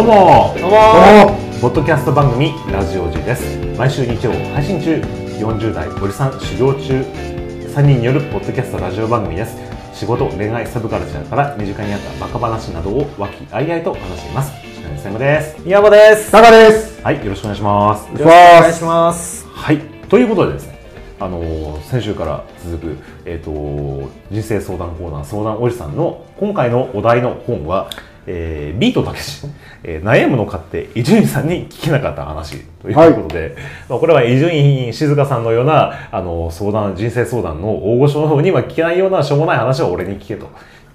どうも。どうも。ポッドキャスト番組ラジオジです。毎週日曜配信中。40代おじさん修行中。3人によるポッドキャストラジオ番組です。仕事恋愛サブカルチャーから身近にあったバカ話などを和気あいあいと話しています。吉成さんです。宮本です。タカです。はいよろしくお願いします。よろしくお願いします。はい。ということでですねあのー先週から続く、えー、と人生相談コーナー相談おじさんの今回のお題の本は、えービートたけし、えー悩むのかって伊集院さんに聞けなかった話ということで、まあ、これは伊集院静香さんのようなあの相談人生相談の大御所の方には聞けないようなしょうもない話を俺に聞けと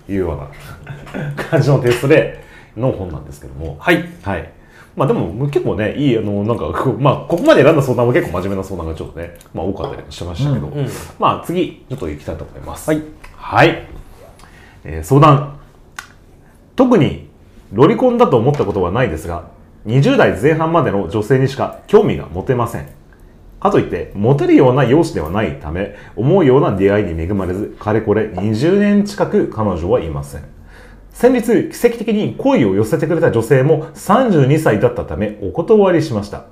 いうような感じのテストでの本なんですけどもはい。はい。まあでも結構ね、いい、あの、なんか、まあここまで選んだ相談は結構真面目な相談がちょっとね、まあ多かったりもしましたけど、うんうんまあ次、ちょっと行きたいと思います。はい。はい。えー相談。特にロリコンだと思ったことはないですが、20代前半までの女性にしか興味が持てません。かといって、モテるような容姿ではないため、思うような出会いに恵まれず、かれこれ20年近く彼女はいません。先日、奇跡的に恋を寄せてくれた女性も32歳だったためお断りしました。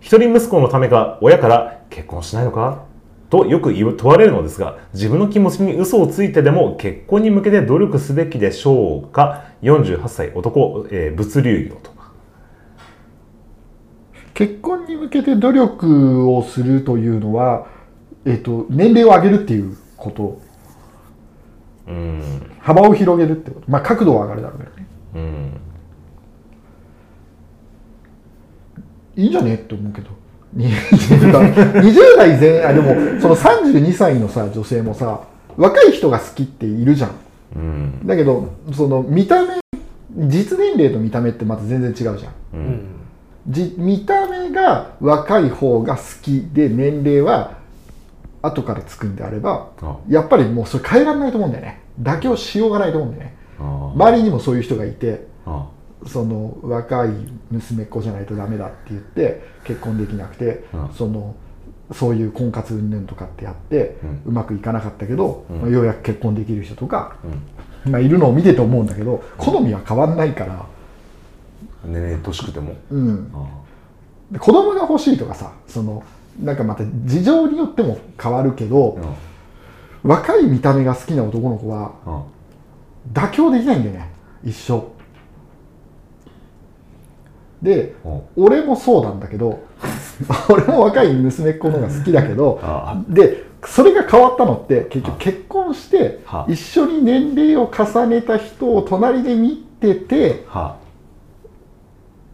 一人息子のためか親から結婚しないのか？とよく問われるのですが、自分の気持ちに嘘をついてでも結婚に向けて努力すべきでしょうか ?48 歳男、えー物流業と。結婚に向けて努力をするというのは、えっと、年齢を上げるっていうこと、うーん。幅を広げるってこと、まあ、角度は上がるだろうけどね。うん。いいんじゃね？えって思うけど。20代 ,20 代前あでもその32歳のさ女性もさ若い人が好きっているじゃんうん。だけどその見た目実年齢と見た目ってまた全然違うじゃんう。うんん。じ見た目が若い方が好きで年齢は後からつくんであればあやっぱりもうそれ変えられないと思うんだよね妥協しようがないと思うんだよねあ周りにもそういう人がいてあその若い娘っ子じゃないとダメだって言って結婚できなくて、うん。そのそういう婚活云々とかってやって、ううまくいかなかったけど、うん。まあようやく結婚できる人とか、うん。まあ、いるのを見てて思うんだけど好みは変わんないから、年齢年しくても。うん、子供が欲しいとかさそのなんかまた事情によっても変わるけどあ。、若い見た目が好きな男の子はあ妥協できないんだよね。一生であ。俺もそうなんだけど 俺も若い娘っ子の方が好きだけどあでそれが変わったのって結局結婚しては一緒に年齢を重ねた人を隣で見てては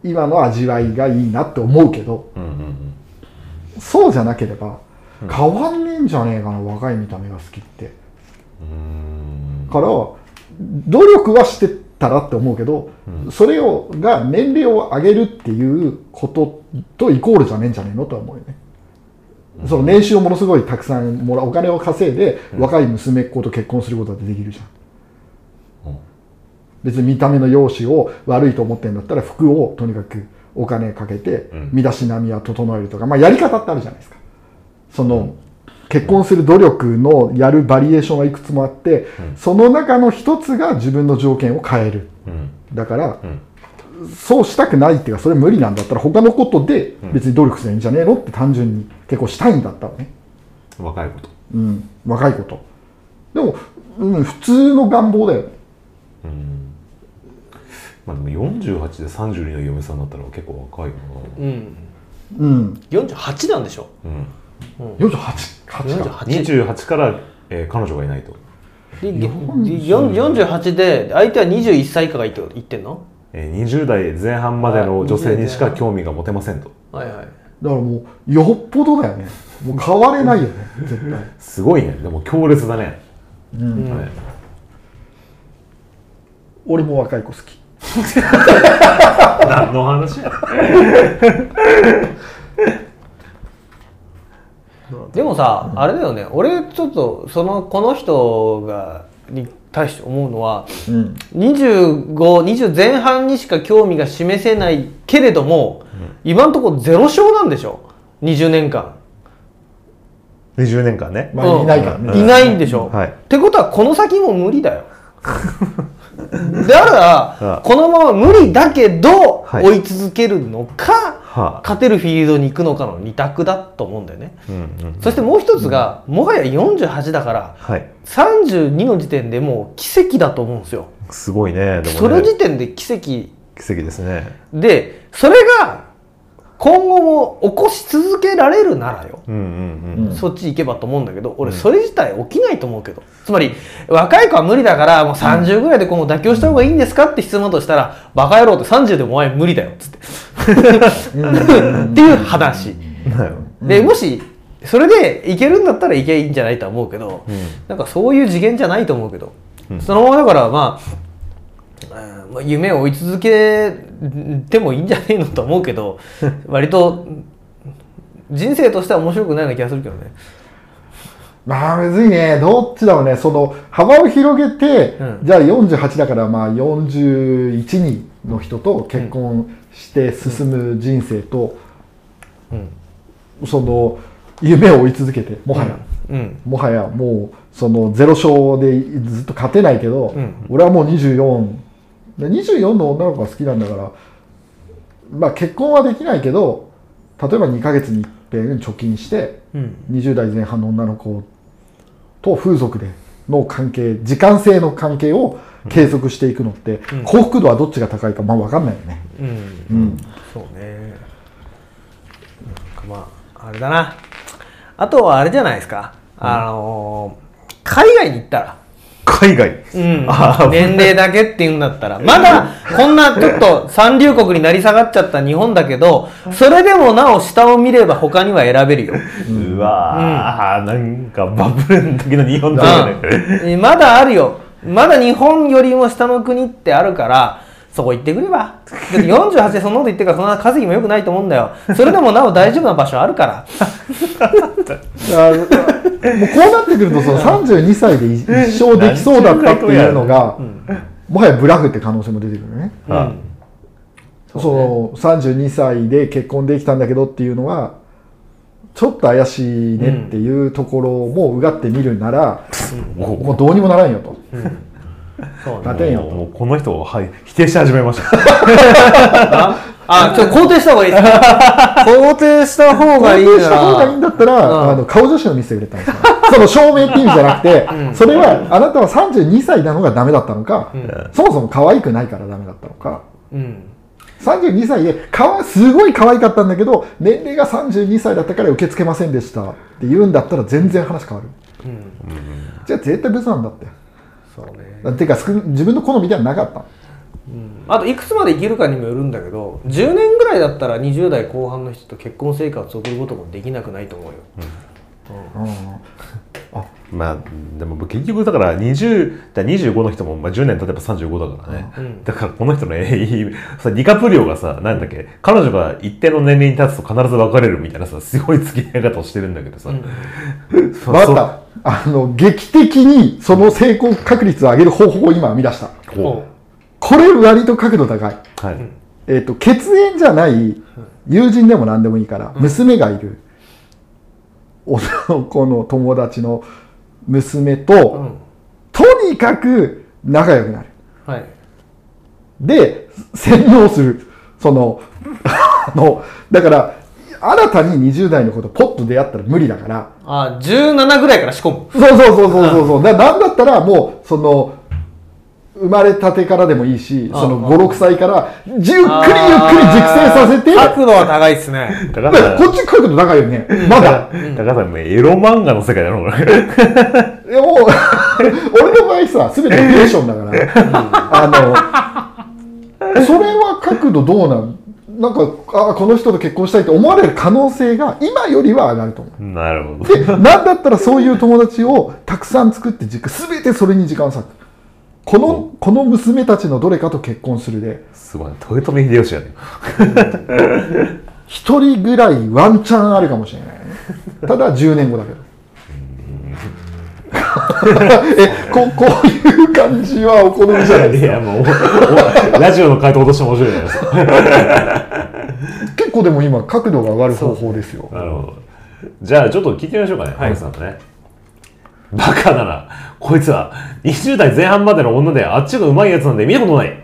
今の味わいがいいなって思うけどうんうんうん。そうじゃなければうん変わんねえんじゃねえかな若い見た目が好きって。から努力はしてたらって思うけど、うん。それをが年齢を上げるっていうこととイコールじゃねえんじゃねえのとは思うよね、その年収をものすごいたくさんもらうお金を稼いで、若い娘っ子と結婚することだってできるじゃん。うん。別に見た目の容姿を悪いと思ってるんだったら服をとにかくお金かけてうん。身だしなみは整えるとか、まあ、やり方ってあるじゃないですか。その、結婚する努力のやるバリエーションはいくつもあって、うんその中の一つが自分の条件を変えるうん。だからうん。そうしたくないっていうかそれ無理なんだったら他のことで別に努力すればいいんじゃねえのって単純に結婚したいんだったらね、若いこと。うん、若いことでも、うん、普通の願望だよねうん。まあでも48で32の嫁さんだったら結構若いようん。うん48なんでしょ？な。うん。48 8か48 28から、えー彼女がいないと。でで48で相手は21歳以下がいいって言ってんの？えー20代前半までの女性にしか興味が持てませんと。はいはい。だからもうよっぽどだよね。もう変われないよね 絶対。すごいね。でも強烈だね。うん。うん。はい俺も若い子好き。何の話？や でもさ、あれだよね。俺ちょっとそのこの人がに対して思うのはうん。2520前半にしか興味が示せないけれども、今のところゼロ勝なんでしょ？20年間。20年間ね。まあいないか。らね、いないんでしょ、はい。ってことはこの先も無理だよ。だかあらこのまま無理だけどはい。追い続けるのか、はあ勝てるフィールドに行くのかの二択だと思うんだよね、うんうんそしてもう一つが、もはや48だからはい。32の時点でもう奇跡だと思うんですよ。すごいねでその時点で奇跡。奇跡ですね。でそれが今後も起こし続けられるならよ、うんうんうん。そっち行けばと思うんだけど俺それ自体起きないと思うけど、つまり若い子は無理だからもう30ぐらいで今後妥協した方がいいんですかって質問だとしたらバカ野郎って30でもお前無理だよっつってっていう話。でもしそれでいけるんだったらいけばいいんじゃないとは思うけど、うん。なんかそういう次元じゃないと思うけど、そのままだからまあうんまあ夢を追い続けてもいいんじゃねえのと思うけど 割と人生としては面白くないような気がするけどね。まあむずいね。どっちだろうね。その幅を広げて、うん。じゃあ48だからまあ41人の人と結婚して進む人生と、うん。その夢を追い続けてもはや、うん。もはやもうそのゼロ勝でずっと勝てないけど、うん。俺はもう24で24の女の子が好きなんだからまあ結婚はできないけど例えば2ヶ月に一遍貯金してうん。20代前半の女の子と風俗での関係時間性の関係を継続していくのって、うん。幸福度はどっちが高いかまあ分かんないよね。うん。うん。そうね。なんかまああれだな。あとはあれじゃないですか、あのー海外に行ったら。海外？うん。あ、年齢だけって言うんだったら。まだこんなちょっと三流国になり下がっちゃった日本だけどそれでもなお下を見れば他には選べるよ、うわー、なんかバブルの時の日本だよね。うん。まだあるよまだ日本よりも下の国ってあるからそこ行ってくれば。だって48でそんなこと言ってるからそんな稼ぎもよくないと思うんだよ。それでもなお大丈夫な場所あるから。あもうこうなってくるとその32歳で一生できそうだったっていうのが、もはやブラフって可能性も出てくるね。あうん。その32歳で結婚できたんだけどっていうのはちょっと怪しいねっていうところもうがってみるなら、もうもうどうにもならんよと。そうね。勝てんよもうこの人を、はい、否定し始めました。ああちょっと肯定した方がいいですか？肯定した方がいい肯定した方がいいんなだったら、うん。あの顔写真を見せてくれたんですよ。その証明っていう意味じゃなくて、それはあなたは32歳なのがダメだったのか、そもそも可愛くないからダメだったのか、うん32歳でかわすごい可愛かったんだけど、年齢が32歳だったから受け付けませんでした。って言うんだったら全然話変わる。じゃあ絶対別なんだって。そうね。ていうか少自分の好みではなかった。あといくつまで生きるかにもよるんだけど10年ぐらいだったら20代後半の人と結婚生活を送ることもできなくないと思うよ、まあ、でも結局だから20だ25の人も、まあ、10年経てば35だからね、うん。だからこの人のえいさディカプリオがさなんだっけ彼女が一定の年齢に立つと必ず別れるみたいなさすごい付き合い方をしてるんだけどさ、そうわかった。あの、劇的にその成功確率を上げる方法を今編み出した。ここれ割と角度高い。うはい、えっ、と、血縁じゃない友人でも何でもいいから、娘がいる。男の友達の娘と、うんとにかく仲良くなる。はいで、洗脳する。その、あの、だから、新たに20代の子とポッと出会ったら無理だから、あ17ぐらいから仕込むそうそうそうそうそうそう。だなんだったらもう、その、生まれたてからでもいいし、そのあ5、6歳から、ゆっくりゆっくり熟成させて、角度は高いっすね。高 だから田こっち角度高いよね。まだ。高田さんエロ漫画の世界だろこれ。でも、俺の場合さ、すべてフィクションだから、あの、それは角度どうなん？なんか、あこの人と結婚したいと思われる可能性が今よりは上がると思う。なるほど。で、なんだったらそういう友達をたくさん作って軸、すべてそれに時間を割く。この、この娘たちのどれかと結婚するで、すごい。豊臣秀吉やね。一人ぐらいワンチャンあるかもしれないね。ただ10年後だけど。えこ、こういう感じはお好みじゃないですか？いやもうラジオの回答として面白いじゃないですか。結構でも今角度が上がる方法ですよ。なるほど。じゃあちょっと聞いてみましょうかね。はい。さんのね。バカだなこいつは20代前半までの女であっちが上手いやつなんで見たことない。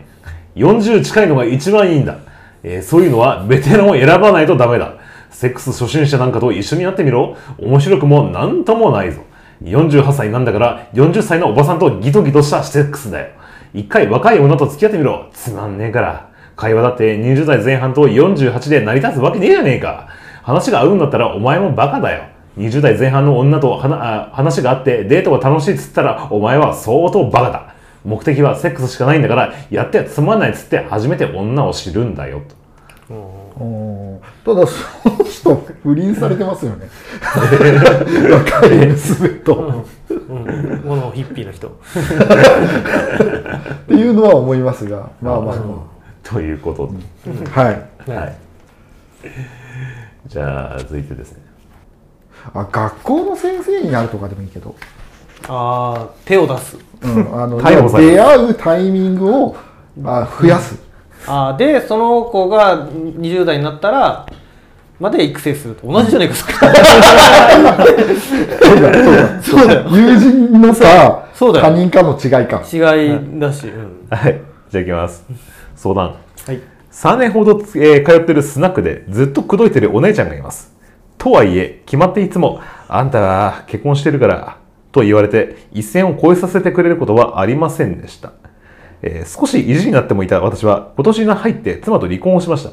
40近いのが一番いいんだ。えーそういうのはベテランを選ばないとダメだ。セックス初心者なんかと一緒になってみろ。面白くもなんともないぞ。48歳なんだから40歳のおばさんとギトギトしたセックスだよ。一回若い女と付き合ってみろ。つまんねえから。会話だって20代前半と48で成り立つわけねえじゃねえか。話が合うんだったらお前もバカだよ。20代前半の女とはなあ話があってデートが楽しいっつったらお前は相当バカだ。目的はセックスしかないんだからやってはつまんないっつって初めて女を知るんだよと。ただその人不倫されてますよね。若い娘と。うん、このヒッピーの人。っていうのは思いますがまあまあ。まということで。あはい。はい。じゃあ続いてですね。あ学校の先生になるとかでもいいけど、ああ手を出す。うん、あの 出会うタイミングをあ増やす、あーでその子が20代になったらまで育成すると同じじゃないかそれそうだ。よ友人のさそうだよ。他人かの違いか。違いだし、うん、はい。じゃあ行きます。相談。はい。3年ほど、えー通ってるスナックでずっと口説いてるお姉ちゃんがいます。とはいえ、決まっていつも、あんたは結婚してるから、と言われて、一線を越えさせてくれることはありませんでした。えー少し意地になってもいた私は、今年に入って妻と離婚をしました。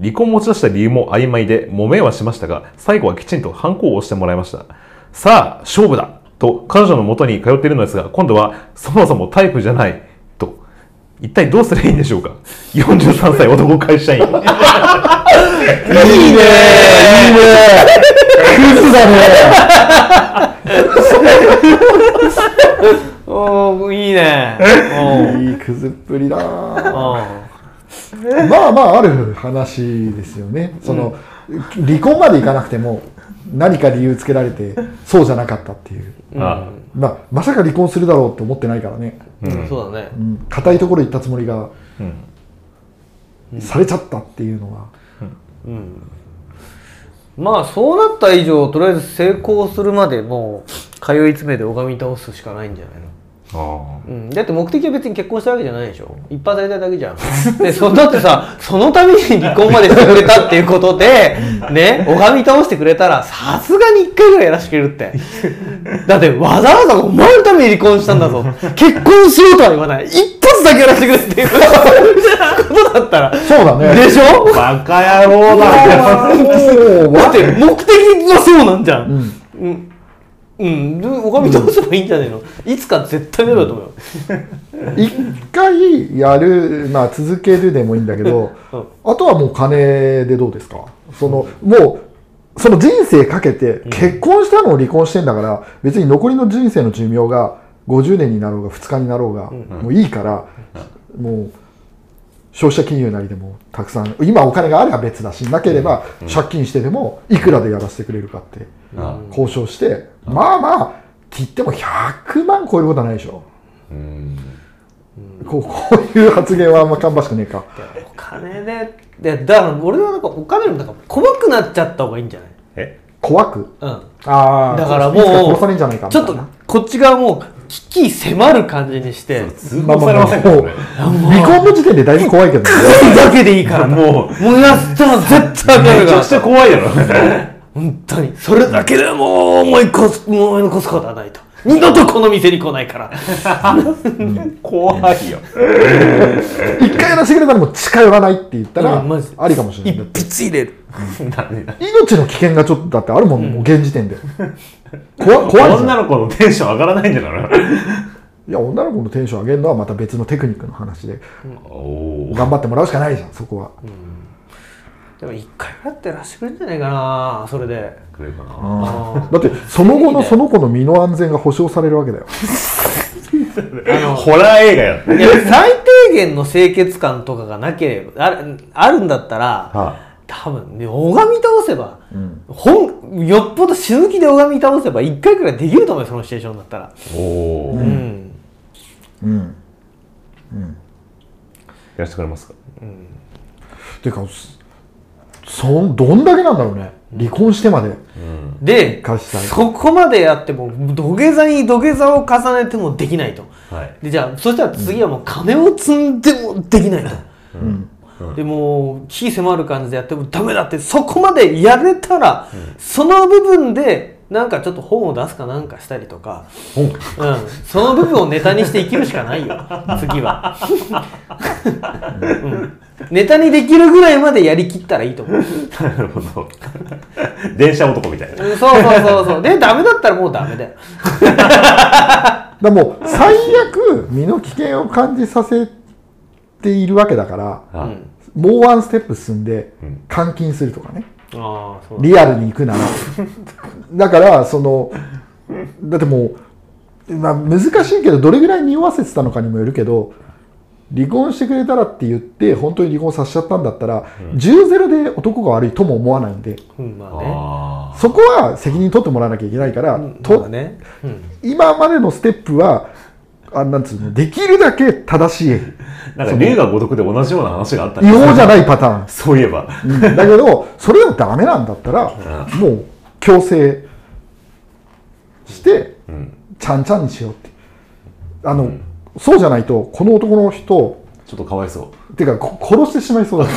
離婚を持ち出した理由も曖昧で、揉めはしましたが、最後はきちんと反抗をしてもらいました。さあ、勝負だと彼女の元に通っているのですが、今度はそもそもタイプじゃないと一体どうすればいいんでしょうか ?43 歳男会社員。いいね。いいね。クズだねおーいいねいいクズっぷりだおーまあまあある話ですよね。その、離婚までいかなくても何か理由つけられてそうじゃなかったっていう、あまあ、まさか離婚するだろうって思ってないからね。うん、そうだね。うん。硬いところ行ったつもりがうん。されちゃったっていうのは、うん。まあそうなった以上とりあえず成功するまでもう通い詰めて拝み倒すしかないんじゃないの？うん、だって目的は別に結婚したわけじゃないでしょ。一発やりたいだけじゃん。でそだってさそのために離婚までしてくれたっていうことでね拝み倒してくれたらさすがに一回ぐらいやらせてくれるって。だってわざわざお前のために離婚したんだぞ。結婚しようとは言わない。一発だけやらせてくれっていうことだったら。そうだね。でしょ？バカ野郎だ だって目的はそうなんじゃん。うん。うんうん、で拝み倒せばいいんじゃないの、いつか絶対出ると思うよ、一回やる、まあ、続けるでもいいんだけど、うん。あとはもう金でどうですか？そのもうその人生かけて結婚したのを離婚してんだから、別に残りの人生の寿命が50年になろうが2日になろうが、もういいから、もう消費者金融なりでもたくさん今お金があれば別だしなければ借金してでもいくらでやらせてくれるかってあ交渉して、まあまあって言っても100万超えることはないでしょ。うん。こう こういう発言はあんま芳しくねえか。お金ででだから俺はなんかお金もなんか怖くなっちゃった方がいいんじゃない？え？怖く？うん。ああだからもう殺されんじゃないかみちょっとこっち側も危機迫る感じにして通報されませんからもうね離婚の時点でだいぶ怖いけどね。それだけでいいから。なもうもうやったら絶対ダメだめちゃくちゃ怖いやろ。本当に。それだけでもう思い越す思い残すことはないと。二度とこの店に来ないから。怖いよ。一回やらせてくれたらもう近寄らないって言ったらうんマジで。ありかもしれ一ない。筆入れる。何命の危険がちょっとだってあるもん、もう現時点で怖怖いじゃん。女の子のテンション上がらないんだから。いや女の子のテンション上げるのはまた別のテクニックの話で。おお頑張ってもらうしかないじゃんそこは、でも一回やってらしてくれるんじゃないかなそれで。くれるかな。あだってその後のその子の身の安全が保証されるわけだよ。のホラー映画やいや最低限の清潔感とかがなければあるあるんだったら、は多分ね拝み倒せば、ん。ほんよっぽど死ぬ気で拝み倒せば一回くらいできると思うよそのシチュエーションだったら。おおうやん、うん。らせてくれますか？ていうかすそんどんだけなんだろうね。離婚してまで。で貸したい。そこまでやっても土下座に土下座を重ねてもできないと。はい。でじゃあそしたら次はもう金を積んでもできないと、うんでもう火迫る感じでやってもダメだってそこまでやれたら、その部分でなんかちょっと本を出すかなんかしたりとか、本？うん、その部分をネタにして生きるしかないよ。次は、うん、ネタにできるぐらいまでやりきったらいいと思う。なるほど。電車男みたいな。うんそうそうそうそう。でダメだったらもうダメだよ。だもう最悪身の危険を感じさせているわけだからあうん。もうワンステップ進んでうん。監禁するとかね。リアルに行くなら。だからそのだってもう、まあ、難しいけどどれぐらい匂わせてたのかにもよるけど離婚してくれたらって言って本当に離婚させちゃったんだったら、10ゼロで男が悪いとも思わないんで。うんまあね。あそこは責任取ってもらわなきゃいけないから、うんとまあね、うん。今までのステップはあなんつうの？できるだけ正しい。ー なんか龍が如くで同じような話があった違法じゃいないパターン。そういえば。うん。だけどそれでもダメなんだったらもう強制してうん。ちゃんちゃんにしようって。あの、そうじゃないとこの男の人ちょっとかわいそう。っていうかこ殺してしまいそうだ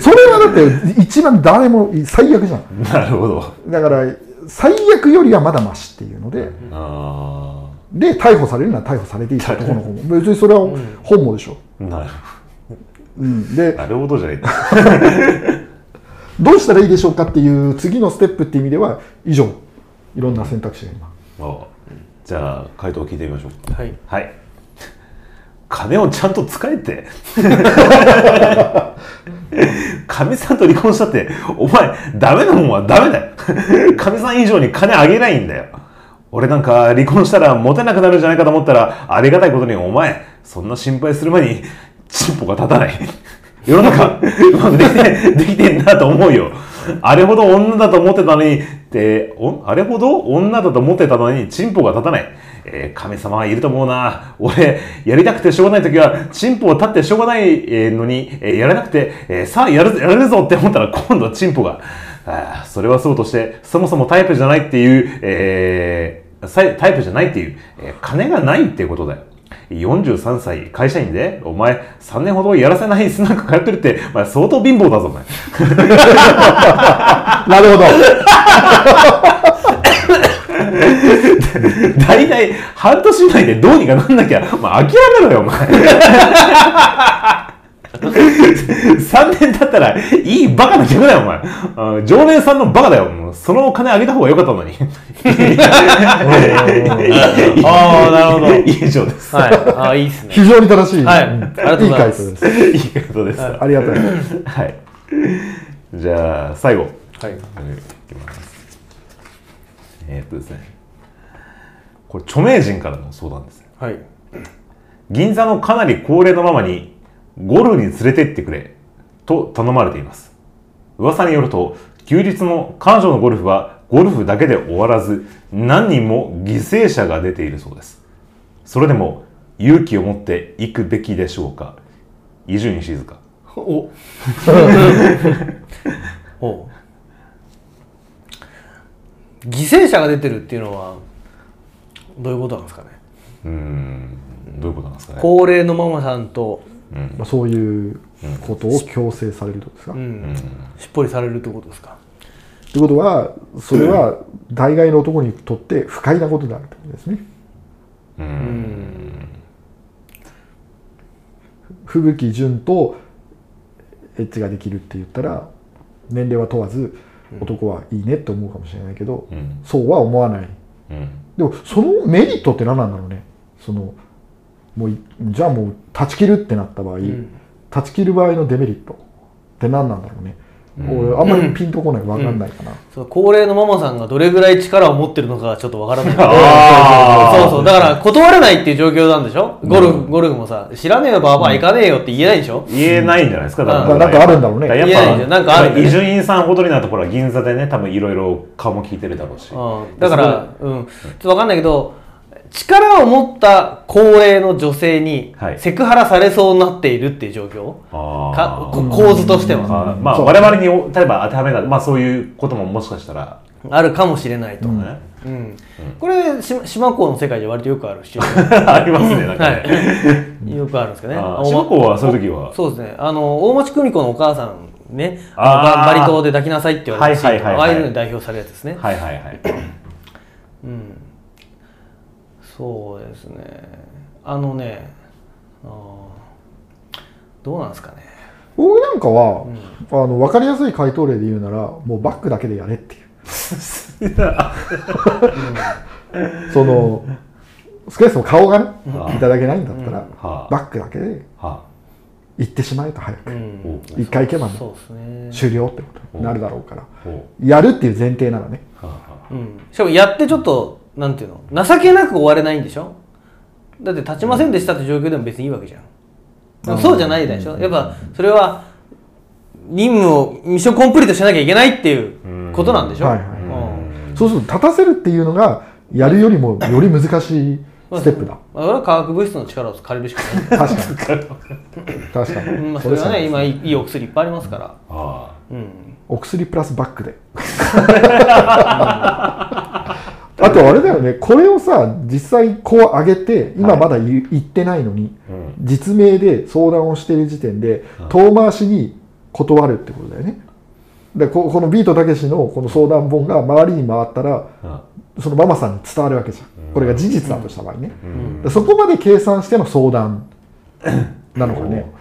それはだって一番誰も最悪じゃん。なるほど。だから最悪よりはまだマシっていうので、あで逮捕されるなら逮捕されていいし男の方も別にそれは本望でしょ、あなるうん、でなるほどじゃない。どうしたらいいでしょうかっていう次のステップっていう意味では以上。いろんな選択肢が今。あじゃあ回答を聞いてみましょう。はい。はい。金をちゃんと使えって。かみさんと離婚したってお前ダメなもんはダメだよ。かみさん以上に金あげないんだよ俺なんか離婚したらモテなくなるんじゃないかと思ったらありがたいことにお前そんな心配する前にチンポが立たない 世の中うまくできてできてんなと思うよあれほど女だと思ってたのにっておあれほど女だと思ってたのにチンポが立たないえー神様はいると思うな。俺、やりたくてしょうがないときは、チンポを立ってしょうがないのに、えーやらなくて、えーさあやる、やれるぞって思ったら、今度はチンポが。あーそれはそうとして、そもそもタイプじゃないっていう、えータイプじゃないっていう、えー金がないっていうことだよ。43歳、会社員で、お前、3年ほどやらせないスナック通ってるって、お前相当貧乏だぞ、お前。なるほど 大体、半年以内でどうにかなんなきゃ、まあ、諦めろよ、お前。3年経ったら、いいバカな客だよ、お前。あ常連さんのバカだよ。もうそのお金あげた方が良かったのに。ああなるほど以上です。はいああいいっすね非常に正しい、はいうんありがとうございますいい回答ですです。ありがたいはい。じゃあ、最後。はいいきます。えーっとですね。これ、著名人からの相談ですね。はい銀座のかなり高齢のママにゴルフに連れてってくれと頼まれています。噂によると休日の彼女のゴルフはゴルフだけで終わらず何人も犠牲者が出ているそうです。それでも勇気を持って行くべきでしょうか？伊集院静香。お。お。犠牲者が出てるっていうのはどういうことなんですかね？うーんどういうことなんですかね？高齢のママさんと、うんまあそういうことを強制されるってことですか、っうん。しっぽりされるってことですか？てことはそれは大概の男にとって不快なことであるってことですね。うーん。吹雪純とエッチができるって言ったら年齢は問わず男はいいねって思うかもしれないけど、うん。そうは思わない。うん。でもそのメリットって何なんだろうね？そのもういじゃあもう断ち切るってなった場合、ん。断ち切る場合のデメリットって何なんだろうね、俺あんまりピンとこない分かんないかな、そう高齢のママさんがどれぐらい力を持ってるのかがちょっとわからない そうそうだから断れないっていう状況なんでしょ？ゴルフ、ゴルフもさ知らねえよバーバー行かねえよって言えないでしょ、言えないんじゃないですか、多分。うんなんかあるんだろうね。やっ言えないんかある伊集院さんほどになるところは銀座でね、多分いろいろ顔も聞いてるだろうし。うん、だから、うん、ちょっとわかんないけど力を持った高齢の女性にはい。セクハラされそうになっているっていう状況、あかこ構図としては。あまあ我々にお例えば当てはめたまあそういうことももしかしたら、あるかもしれないと、ねうん。これし島港の世界で割とよくあるシチュエーション。ありますねなんかね、はい、よくあるんですけどね。島港はそういう時は？そうですね。あの大町久美子のお母さんね、あババリ島で抱きなさいって言われたシーンとかはいはいはいはい。ああいうのに代表されるやつですね。はいはいはい。うん。そうですね。あのね、あーどうなんですかね。僕なんかは、あの分かりやすい回答例で言うならもうバックだけでやれっていう。その少なくとも顔がねいただけないんだったら、はあバックだけでは行ってしまえと早く、うん。お一回行けばそうですね。終了ってことになるだろうから、やるっていう前提ならね。しかもやってちょっとなんていうの、情けなく終われないんでしょ？だって立ちませんでしたって状況でも別にいいわけじゃん。でもそうじゃないでしょ？やっぱそれは任務をミッションコンプリートしなきゃいけないっていうことなんでしょ？はいはいうんそうすると立たせるっていうのがやるよりもより難しいステップだまあ、それは化学物質の力を借りるしかない。確かに確かに、うんまあ、それはね、今いいお薬いっぱいありますから。あはうん。お薬プラスバックで あとあれだよね。これをさ実際こう上げて今まだ言,、言ってないのにあうん。実名で相談をしている時点で遠回しに断るってことだよね。でここのビートたけしのこの相談本が周りに回ったらあそのママさんに伝わるわけじゃん。これが事実だとした場合ね、そこまで計算しての相談なのかね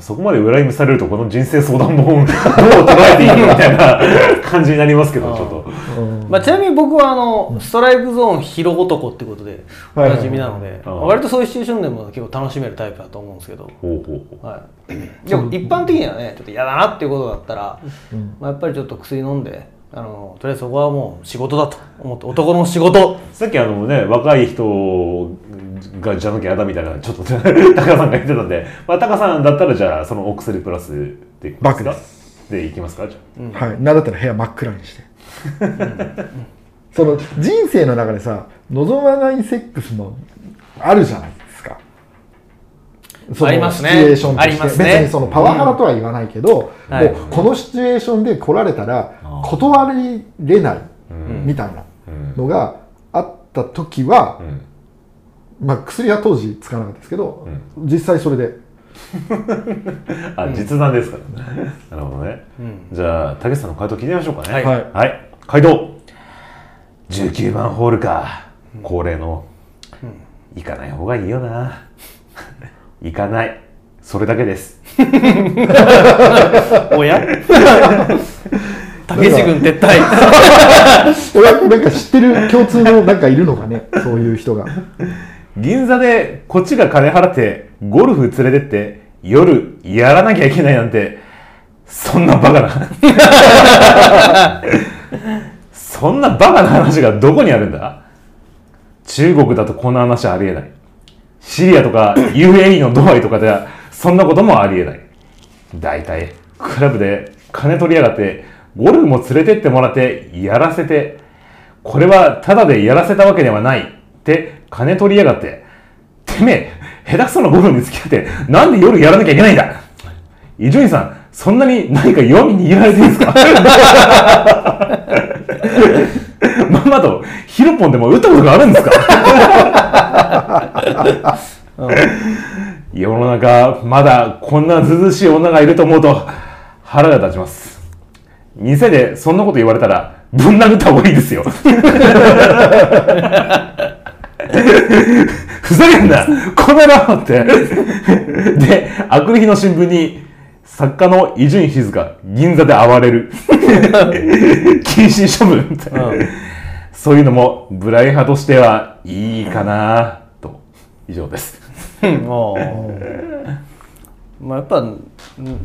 そこまで裏意味されるとこの人生相談本をどう捉えていいのみたいな感じになりますけどちょっと。うん。まあ、ちなみに僕はあの、ストライクゾーン広男ってことでおなじみなので、割とそういうシチュエーションでも結構楽しめるタイプだと思うんですけど、はい、でも一般的にはねちょっと嫌だなっていうことだったら、うん。まあ、やっぱりちょっと薬飲んであのとりあえずそこはもう仕事だと思って男の仕事。さっきあのね若い人がじゃなきゃ嫌だみたいなちょっと タカさんが言ってたんで、まあ、タカさんだったらじゃあそのお薬プラスでいきますか？バックででいきますか？じゃはい、なんだったら部屋真っ暗にして。その人生の中でさ望まないセックスもあるじゃないありますね。シチュエーションとして。ありますね。別にそのパワハラとは言わないけど、うん。はい。もうこのシチュエーションで来られたら断りれないうん。みたいなうん。のがあった時はう、ん。まあ、薬は当時使わなかったですけど、実際それで。あ実弾ですからね。なるほどね。うん。じゃあ竹内さんの回答聞いてみましょうかね。はい。はい。はい、回答。19番ホールか。恒例の、行かない方がいいよな行かない。それだけです。おや？竹内軍撤退。俺なんか知ってる共通のなんかいるのかね？そういう人が。銀座でこっちが金払ってゴルフ連れてって夜やらなきゃいけないなんてそんなバカな。そんなバカな話がどこにあるんだ？中国だとこんな話ありえないシリアとか UAE のドバイとかではそんなこともありえない。大体クラブで金取りやがってゴルフも連れてってもらってやらせてこれはタダでやらせたわけではないって金取りやがっててめえ下手くそなゴルフに付き合ってなんで夜やらなきゃいけないんだ？伊集院さんそんなに何か弱み握られてるんですか？まんまとヒロポンでも打ったことがあるんですか？世の中まだこんなずうずうしい女がいると思うと腹が立ちます。店でそんなこと言われたらぶん殴った方がいいですよ。ふざけんな。この野郎って。であくる日の新聞に作家の伊集院静香銀座で暴れる。禁止処分。って、そういうのもブライ派としてはいいかな。と以上です。もうまあやっぱん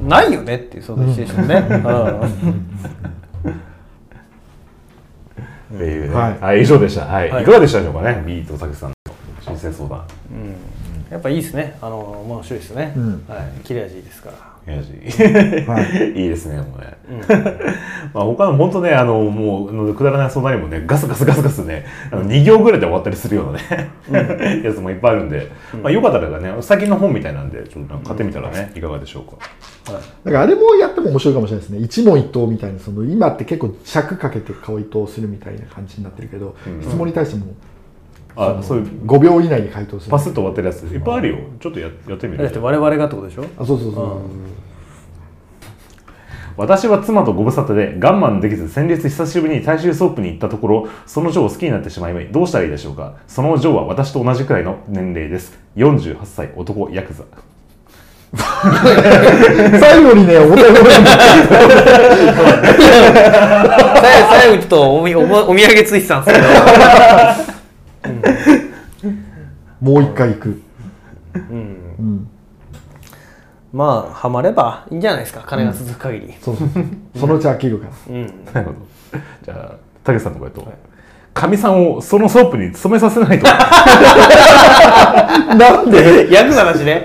ないよねっていうそういうシチュエーションね、っていうね。はい。はい、以上でした、はい。はい。い、かがでしたでしょうかね？ビートたけしさんの人生相談うん。やっぱいいですね。あの面白いですね、うん。はい。切れ味いいですからいやじはい。いいですね、もうね。まあ他の本当ね、あの、もう、くだらない相談にもね、ガスガスガスガスね、あの2行ぐらいで終わったりするようなね、やつもいっぱいあるんで、まあよかったらね、先の本みたいなんで、ちょっと買ってみたらね、いかがでしょうか。だからあれもやっても面白いかもしれないですね。一問一答みたいなその今って結構尺かけて回答するみたいな感じになってるけど、質問に対してもあ、そういう、5秒以内に回答する。パスッと終わってるやつ、いっぱいあるよ。ちょっとややってみるだって。我々がってことでしょ？あそうそうそう、私は妻とご無沙汰で我慢できず先日久しぶりに大衆ソープに行ったところそのジョーを好きになってしまいどうしたらいいでしょうか？そのジョーは私と同じくらいの年齢です。48歳男ヤクザ。最後にねお便り最最後ちょっとおみおおお土産ついてたんですけどもう一回行く。まあハマればいいんじゃないですか金が続く限り、そうそうそう。そのうち飽きるから。うん。なるほど。じゃあたけしさんの声と。かみさんをそのソープに勤めさせないと。なんで？ヤクザだしね。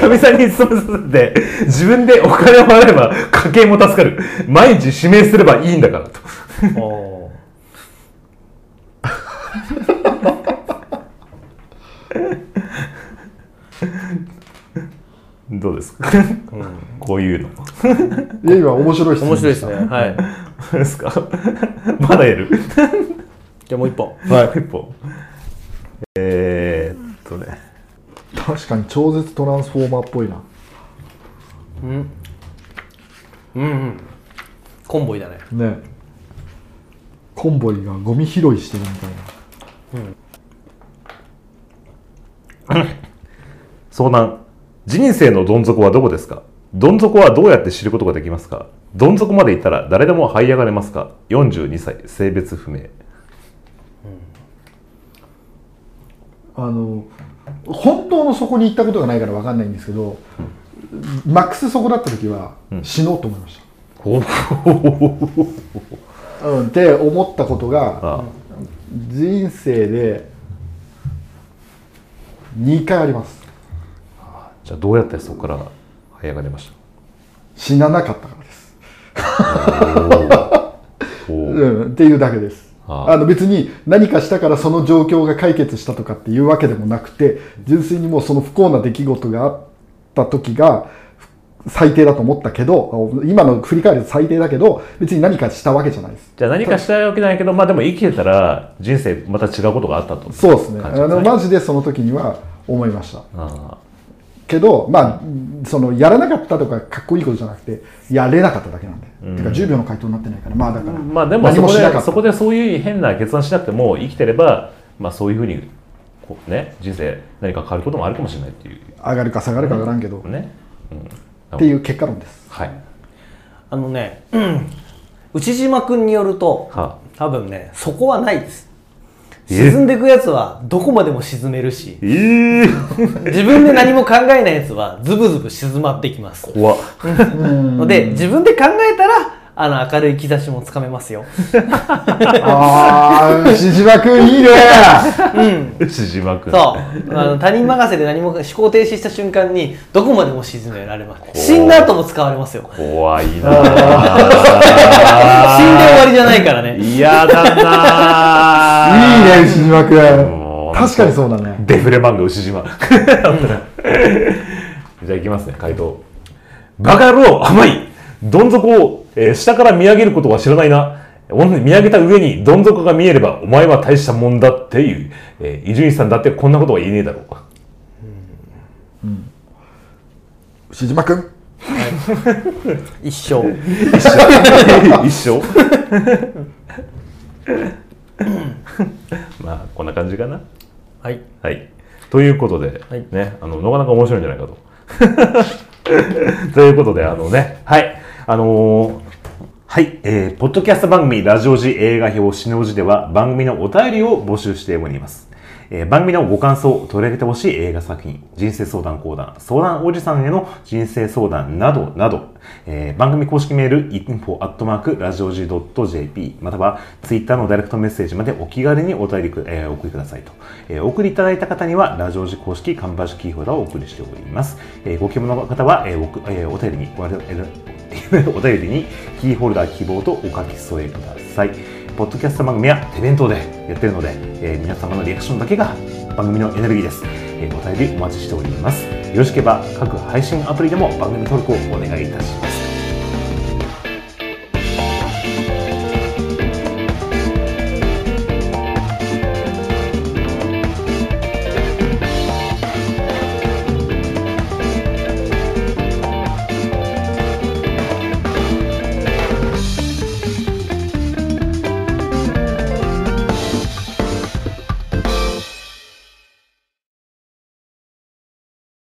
かみさんに勤めさせて自分でお金を払えば家計も助かる。毎日指名すればいいんだからと。お どうですか、こういうの。いや今面白い面白いですね。はい。どうですか？まだやる？じゃあもう一本。はい。一本。えー、っとね。確かに超絶トランスフォーマーっぽいな。うんうん。コンボイだね。ね。コンボイがゴミ拾いしてるみたいな相談。人生のどん底はどこですか？どん底はどうやって知ることができますか？どん底まで行ったら誰でも這い上がれますか？42歳。性別不明。あの本当の底に行ったことがないから分かんないんですけど、マックス底だった時は死のうと思いましおた、うん、って思ったことがあ人生で2回あります。じゃあどうやってそこから這い上がりまし死ななかったからです、うん、っていうだけです。あの別に何かしたからその状況が解決したとかっていうわけでもなくて純粋にもうその不幸な出来事があった時が最低だと思ったけど今の振り返ると最低だけど別に何かしたわけじゃないです。じゃあ何かしたいわけないけどまあでも生きてたら人生また違うことがあったと。そうですね。あのマジでその時には思いました。あけどまあそのやらなかったとかかっこいいことじゃなくてやれなかっただけなんで、てか10秒の回答になってないから。まあだから、あまあでも何そこでそこでそういう変な決断しなくても生きてればまあそういうふうにこうね人生何か変わることもあるかもしれないっていう。上がるか下がるか分からんけど、っね、うん、ていう結果論です。はい。あのね、うん。内島君によるとは多分ねそこはないです。え？沈んでいくやつはどこまでも沈めるし。え？え自分で何も考えないやつはズブズブ静まってきます。怖で自分で考えたらあの明るい兆しもつかめますよ。ああ牛島君いいね。牛島君そう。あの他人任せで何も思考停止した瞬間にどこまでも沈められます。死んだ後も使われますよ。怖いな。死んで終わりじゃないからね。嫌だな。いいね牛島もう君確かにそうだね。デフレ漫画牛島。じゃあいきますね回答バカ野郎甘いどん底を、えー下から見上げることは知らないな。お見上げた上にどん底が見えればお前は大したもんだっていう。えー伊集院さんだってこんなことは言えねえだろう。牛島君。一生。一生。まあこんな感じかな。はい。はい。ということで、はい。ね、あの、なかなか面白いんじゃないかと。ということで、あのね、はい、あのーはい、えー、ポッドキャスト番組、ラジオ時映画表シネオジでは番組のお便りを募集しております。えー番組のご感想、取り上げてほしい映画作品、人生相談講談、相談おじさんへの人生相談などなど、えー番組公式メール、info.radiog.jp、または Twitter のダイレクトメッセージまでお気軽にお便りく、えーお送りくださいと。えーお送りいただいた方には、ラジオ時公式缶バッジキーホルダーをお送りしております。えーご希望の方は、えーおえーお便りに、おえー お便りにキーホルダー希望とお書き添えください。ポッドキャスト番組は手弁当でやってるので、えー皆様のリアクションだけが番組のエネルギーです。えーお便りお待ちしております。よろしければ各配信アプリでも番組登録をお願いいたします。